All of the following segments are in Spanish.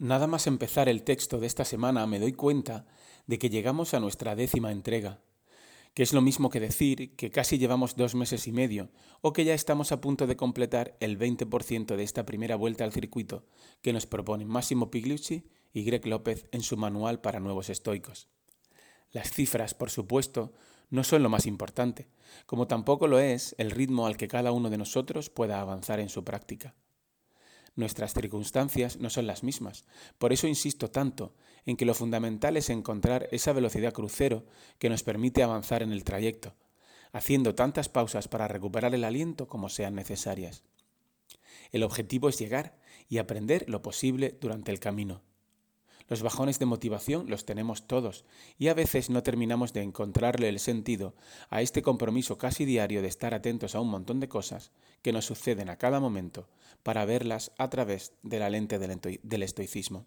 Nada más empezar el texto de esta semana me doy cuenta de que llegamos a nuestra décima entrega, que es lo mismo que decir que casi llevamos dos meses y medio o que ya estamos a punto de completar el 20% de esta primera vuelta al circuito que nos proponen Máximo Pigliucci y Greg López en su manual para nuevos estoicos. Las cifras, por supuesto, no son lo más importante, como tampoco lo es el ritmo al que cada uno de nosotros pueda avanzar en su práctica. Nuestras circunstancias no son las mismas. Por eso insisto tanto en que lo fundamental es encontrar esa velocidad crucero que nos permite avanzar en el trayecto, haciendo tantas pausas para recuperar el aliento como sean necesarias. El objetivo es llegar y aprender lo posible durante el camino. Los bajones de motivación los tenemos todos y a veces no terminamos de encontrarle el sentido a este compromiso casi diario de estar atentos a un montón de cosas que nos suceden a cada momento para verlas a través de la lente del estoicismo.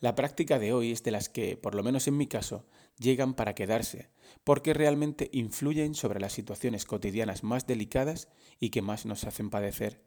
La práctica de hoy es de las que, por lo menos en mi caso, llegan para quedarse, porque realmente influyen sobre las situaciones cotidianas más delicadas y que más nos hacen padecer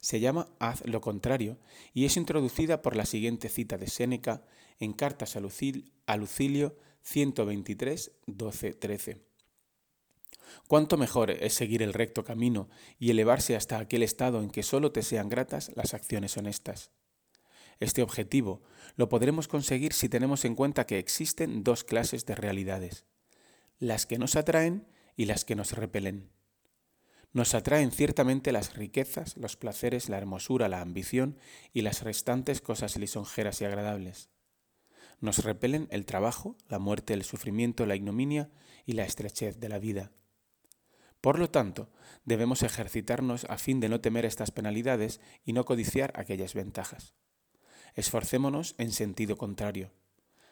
se llama Haz lo contrario y es introducida por la siguiente cita de Séneca en Cartas a, Lucilio 123, 12, 13. Cuánto mejor es seguir el recto camino y elevarse hasta aquel estado en que sólo te sean gratas las acciones honestas. Este objetivo lo podremos conseguir si tenemos en cuenta que existen dos clases de realidades, las que nos atraen y las que nos repelen. Nos atraen ciertamente las riquezas, los placeres, la hermosura, la ambición y las restantes cosas lisonjeras y agradables. Nos repelen el trabajo, la muerte, el sufrimiento, la ignominia y la estrechez de la vida. Por lo tanto, debemos ejercitarnos a fin de no temer estas penalidades y no codiciar aquellas ventajas. Esforcémonos en sentido contrario.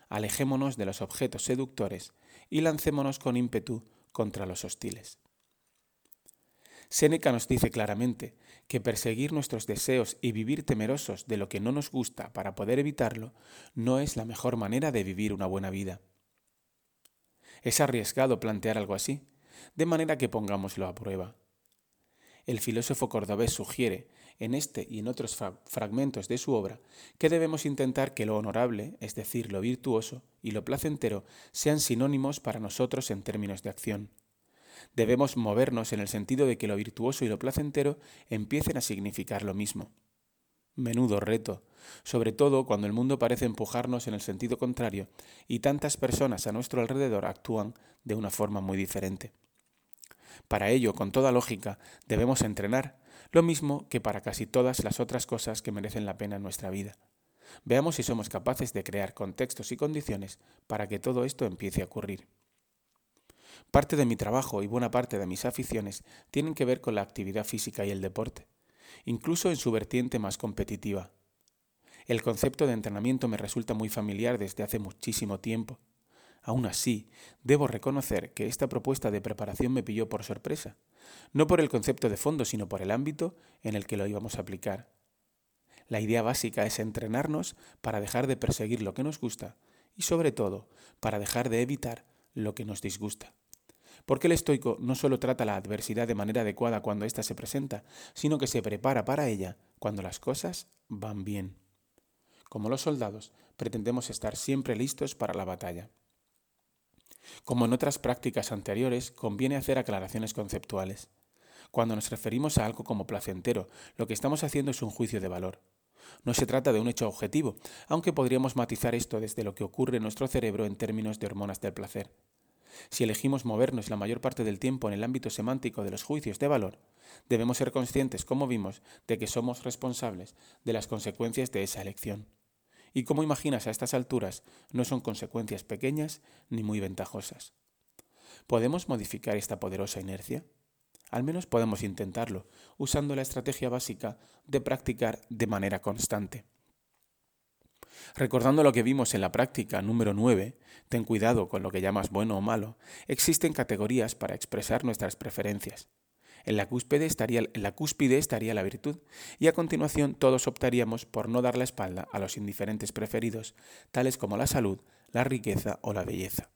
Alejémonos de los objetos seductores y lancémonos con ímpetu contra los hostiles. Séneca nos dice claramente que perseguir nuestros deseos y vivir temerosos de lo que no nos gusta para poder evitarlo no es la mejor manera de vivir una buena vida. Es arriesgado plantear algo así, de manera que pongámoslo a prueba. El filósofo cordobés sugiere, en este y en otros fragmentos de su obra, que debemos intentar que lo honorable, es decir, lo virtuoso, y lo placentero sean sinónimos para nosotros en términos de acción. Debemos movernos en el sentido de que lo virtuoso y lo placentero empiecen a significar lo mismo. Menudo reto, sobre todo cuando el mundo parece empujarnos en el sentido contrario y tantas personas a nuestro alrededor actúan de una forma muy diferente. Para ello, con toda lógica, debemos entrenar, lo mismo que para casi todas las otras cosas que merecen la pena en nuestra vida. Veamos si somos capaces de crear contextos y condiciones para que todo esto empiece a ocurrir. Parte de mi trabajo y buena parte de mis aficiones tienen que ver con la actividad física y el deporte, incluso en su vertiente más competitiva. El concepto de entrenamiento me resulta muy familiar desde hace muchísimo tiempo. Aún así, debo reconocer que esta propuesta de preparación me pilló por sorpresa, no por el concepto de fondo, sino por el ámbito en el que lo íbamos a aplicar. La idea básica es entrenarnos para dejar de perseguir lo que nos gusta y sobre todo para dejar de evitar lo que nos disgusta. Porque el estoico no solo trata la adversidad de manera adecuada cuando ésta se presenta, sino que se prepara para ella cuando las cosas van bien. Como los soldados, pretendemos estar siempre listos para la batalla. Como en otras prácticas anteriores, conviene hacer aclaraciones conceptuales. Cuando nos referimos a algo como placentero, lo que estamos haciendo es un juicio de valor. No se trata de un hecho objetivo, aunque podríamos matizar esto desde lo que ocurre en nuestro cerebro en términos de hormonas del placer. Si elegimos movernos la mayor parte del tiempo en el ámbito semántico de los juicios de valor, debemos ser conscientes, como vimos, de que somos responsables de las consecuencias de esa elección. Y como imaginas a estas alturas, no son consecuencias pequeñas ni muy ventajosas. ¿Podemos modificar esta poderosa inercia? Al menos podemos intentarlo, usando la estrategia básica de practicar de manera constante. Recordando lo que vimos en la práctica número 9, ten cuidado con lo que llamas bueno o malo, existen categorías para expresar nuestras preferencias. En la, cúspide estaría, en la cúspide estaría la virtud, y a continuación todos optaríamos por no dar la espalda a los indiferentes preferidos, tales como la salud, la riqueza o la belleza.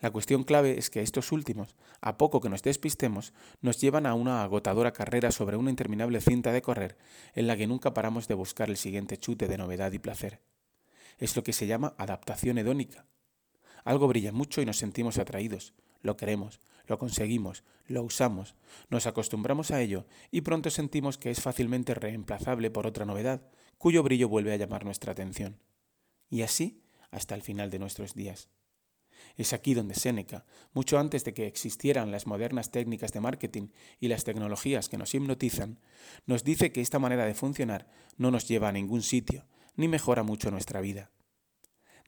La cuestión clave es que estos últimos, a poco que nos despistemos, nos llevan a una agotadora carrera sobre una interminable cinta de correr en la que nunca paramos de buscar el siguiente chute de novedad y placer. Es lo que se llama adaptación hedónica. Algo brilla mucho y nos sentimos atraídos, lo queremos, lo conseguimos, lo usamos, nos acostumbramos a ello y pronto sentimos que es fácilmente reemplazable por otra novedad, cuyo brillo vuelve a llamar nuestra atención. Y así hasta el final de nuestros días. Es aquí donde Séneca, mucho antes de que existieran las modernas técnicas de marketing y las tecnologías que nos hipnotizan, nos dice que esta manera de funcionar no nos lleva a ningún sitio, ni mejora mucho nuestra vida.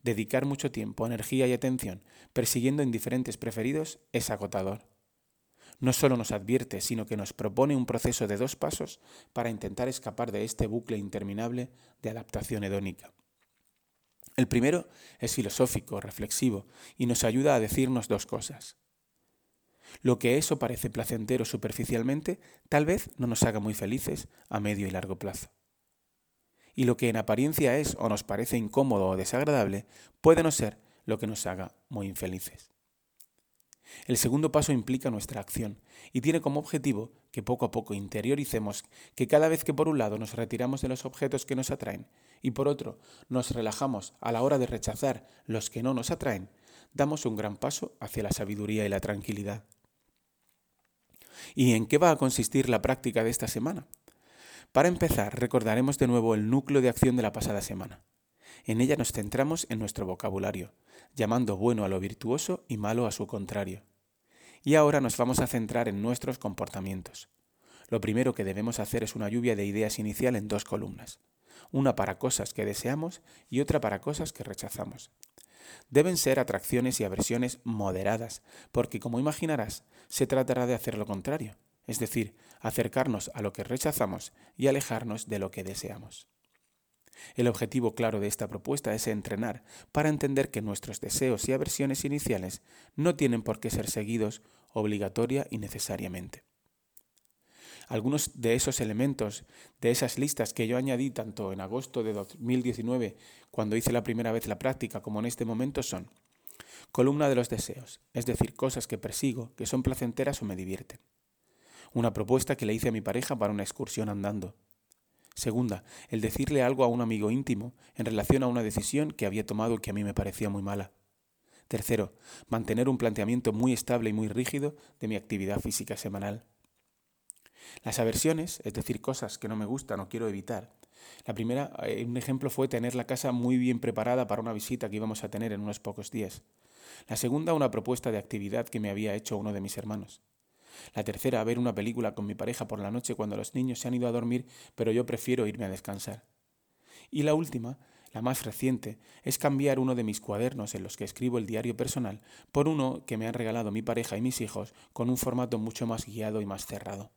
Dedicar mucho tiempo, energía y atención persiguiendo indiferentes preferidos es agotador. No solo nos advierte, sino que nos propone un proceso de dos pasos para intentar escapar de este bucle interminable de adaptación hedónica. El primero es filosófico, reflexivo, y nos ayuda a decirnos dos cosas. Lo que eso parece placentero superficialmente, tal vez no nos haga muy felices a medio y largo plazo. Y lo que en apariencia es o nos parece incómodo o desagradable, puede no ser lo que nos haga muy infelices. El segundo paso implica nuestra acción y tiene como objetivo que poco a poco interioricemos que cada vez que por un lado nos retiramos de los objetos que nos atraen y por otro nos relajamos a la hora de rechazar los que no nos atraen, damos un gran paso hacia la sabiduría y la tranquilidad. ¿Y en qué va a consistir la práctica de esta semana? Para empezar, recordaremos de nuevo el núcleo de acción de la pasada semana. En ella nos centramos en nuestro vocabulario, llamando bueno a lo virtuoso y malo a su contrario. Y ahora nos vamos a centrar en nuestros comportamientos. Lo primero que debemos hacer es una lluvia de ideas inicial en dos columnas, una para cosas que deseamos y otra para cosas que rechazamos. Deben ser atracciones y aversiones moderadas, porque como imaginarás, se tratará de hacer lo contrario, es decir, acercarnos a lo que rechazamos y alejarnos de lo que deseamos. El objetivo claro de esta propuesta es entrenar para entender que nuestros deseos y aversiones iniciales no tienen por qué ser seguidos obligatoria y necesariamente. Algunos de esos elementos, de esas listas que yo añadí tanto en agosto de 2019, cuando hice la primera vez la práctica, como en este momento son columna de los deseos, es decir, cosas que persigo, que son placenteras o me divierten. Una propuesta que le hice a mi pareja para una excursión andando. Segunda, el decirle algo a un amigo íntimo en relación a una decisión que había tomado que a mí me parecía muy mala. Tercero, mantener un planteamiento muy estable y muy rígido de mi actividad física semanal. Las aversiones, es decir, cosas que no me gustan o quiero evitar. La primera, eh, un ejemplo fue tener la casa muy bien preparada para una visita que íbamos a tener en unos pocos días. La segunda, una propuesta de actividad que me había hecho uno de mis hermanos. La tercera, ver una película con mi pareja por la noche cuando los niños se han ido a dormir, pero yo prefiero irme a descansar. Y la última, la más reciente, es cambiar uno de mis cuadernos en los que escribo el diario personal por uno que me han regalado mi pareja y mis hijos con un formato mucho más guiado y más cerrado.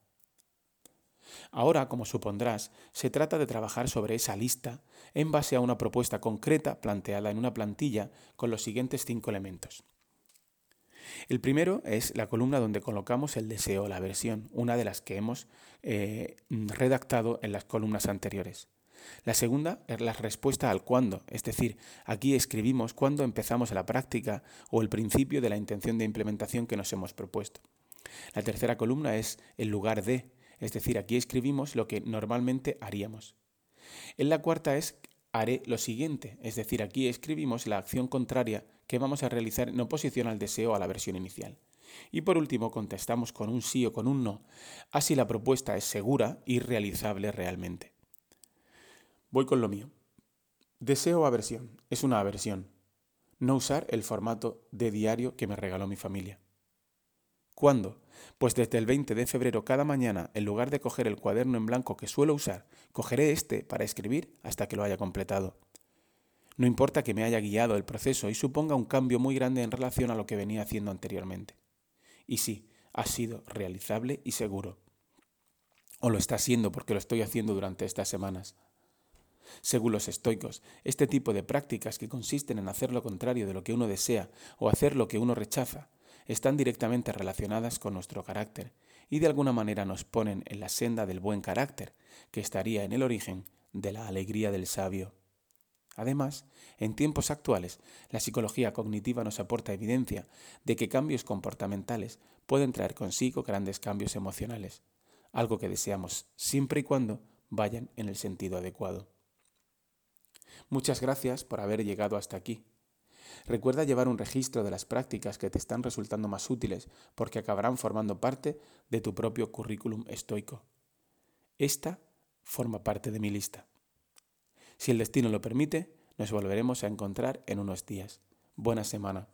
Ahora, como supondrás, se trata de trabajar sobre esa lista en base a una propuesta concreta planteada en una plantilla con los siguientes cinco elementos. El primero es la columna donde colocamos el deseo, la versión, una de las que hemos eh, redactado en las columnas anteriores. La segunda es la respuesta al cuándo, es decir, aquí escribimos cuándo empezamos la práctica o el principio de la intención de implementación que nos hemos propuesto. La tercera columna es el lugar de, es decir, aquí escribimos lo que normalmente haríamos. En la cuarta es haré lo siguiente, es decir, aquí escribimos la acción contraria que vamos a realizar en oposición al deseo a la versión inicial. Y por último, contestamos con un sí o con un no, así la propuesta es segura y realizable realmente. Voy con lo mío. Deseo aversión. Es una aversión. No usar el formato de diario que me regaló mi familia. ¿Cuándo? Pues desde el 20 de febrero cada mañana, en lugar de coger el cuaderno en blanco que suelo usar, cogeré este para escribir hasta que lo haya completado. No importa que me haya guiado el proceso y suponga un cambio muy grande en relación a lo que venía haciendo anteriormente. Y sí, ha sido realizable y seguro. O lo está siendo porque lo estoy haciendo durante estas semanas. Según los estoicos, este tipo de prácticas que consisten en hacer lo contrario de lo que uno desea o hacer lo que uno rechaza, están directamente relacionadas con nuestro carácter y de alguna manera nos ponen en la senda del buen carácter, que estaría en el origen de la alegría del sabio. Además, en tiempos actuales, la psicología cognitiva nos aporta evidencia de que cambios comportamentales pueden traer consigo grandes cambios emocionales, algo que deseamos siempre y cuando vayan en el sentido adecuado. Muchas gracias por haber llegado hasta aquí. Recuerda llevar un registro de las prácticas que te están resultando más útiles porque acabarán formando parte de tu propio currículum estoico. Esta forma parte de mi lista. Si el destino lo permite, nos volveremos a encontrar en unos días. Buena semana.